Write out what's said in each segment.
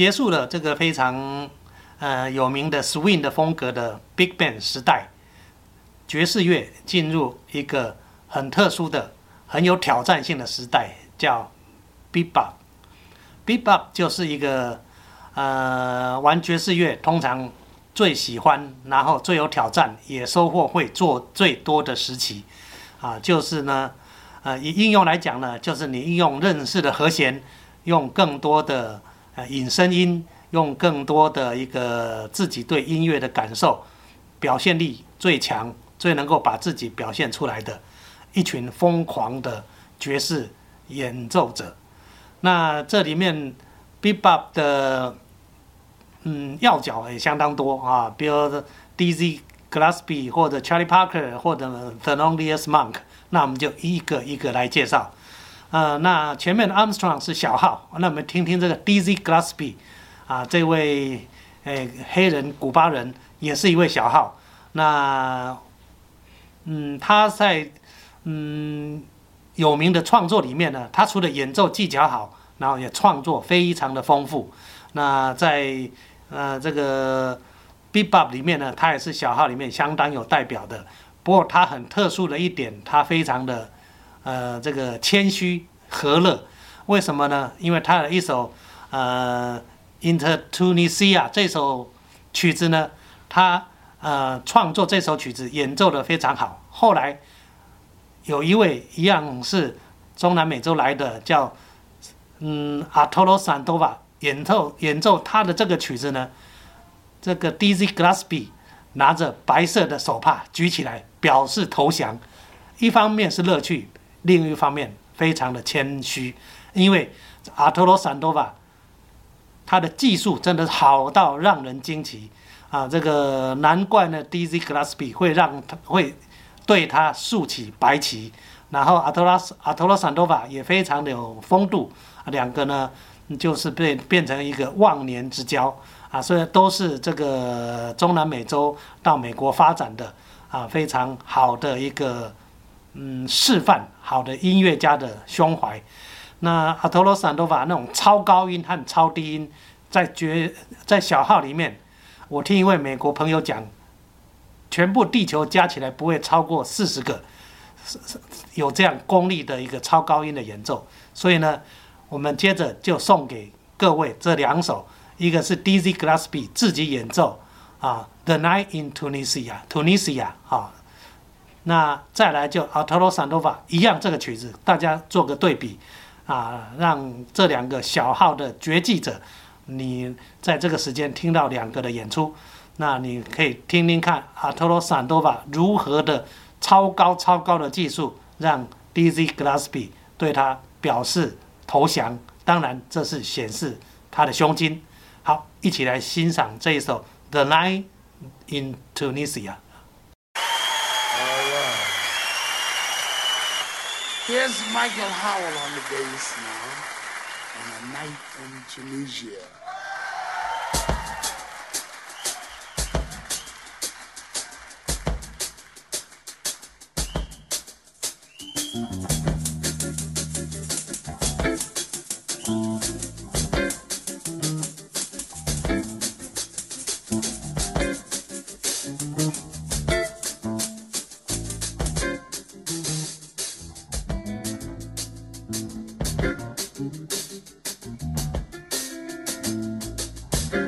结束了这个非常呃有名的 swing 的风格的 Big Band 时代，爵士乐进入一个很特殊的、很有挑战性的时代，叫 Bebop。Bebop 就是一个呃玩爵士乐通常最喜欢，然后最有挑战，也收获会做最多的时期啊，就是呢，呃，以应用来讲呢，就是你应用认识的和弦，用更多的呃引声音，用更多的一个自己对音乐的感受，表现力最强，最能够把自己表现出来的一群疯狂的爵士演奏者。那这里面，Bebop 的嗯要角也相当多啊，比如 Dizzy Gillespie 或者 Charlie Parker 或者 Thelonious Monk，那我们就一个一个来介绍。呃，那前面的 Armstrong 是小号，那我们听听这个 Dizzy Gillespie 啊，这位诶黑人古巴人也是一位小号。那嗯，他在嗯。有名的创作里面呢，他除了演奏技巧好，然后也创作非常的丰富。那在呃这个 Bebop 里面呢，他也是小号里面相当有代表的。不过他很特殊的一点，他非常的呃这个谦虚和乐。为什么呢？因为他的一首呃 Inter Tunisia 这首曲子呢，他呃创作这首曲子演奏的非常好。后来。有一位一样是中南美洲来的，叫嗯阿托罗桑多瓦演奏演奏他的这个曲子呢，这个 Dizzy Gillespie 拿着白色的手帕举起来表示投降，一方面是乐趣，另一方面非常的谦虚，因为阿托罗桑多瓦他的技术真的好到让人惊奇啊！这个难怪呢，Dizzy Gillespie 会让他会。对他竖起白旗，然后阿托拉斯阿托拉桑多瓦也非常的有风度，两个呢就是变变成一个忘年之交啊，所以都是这个中南美洲到美国发展的啊非常好的一个嗯示范，好的音乐家的胸怀。那阿托罗桑多瓦那种超高音和超低音，在绝在小号里面，我听一位美国朋友讲。全部地球加起来不会超过四十个，有这样功力的一个超高音的演奏。所以呢，我们接着就送给各位这两首，一个是 Dizzy Gillespie 自己演奏啊，《The Night in Tunisia》，Tunisia 啊，那再来就 Arturo Sandova 一样这个曲子，大家做个对比啊，让这两个小号的绝技者，你在这个时间听到两个的演出。那你可以听听看阿托罗桑多瓦如何的超高超高的技术，让 Dizzy Gillespie 对他表示投降。当然，这是显示他的胸襟。好，一起来欣赏这一首《The Night in Tunisia》。Here's Michael Howell on the bass now, on a night in Tunisia. Mm-hmm.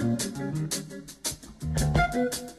thank you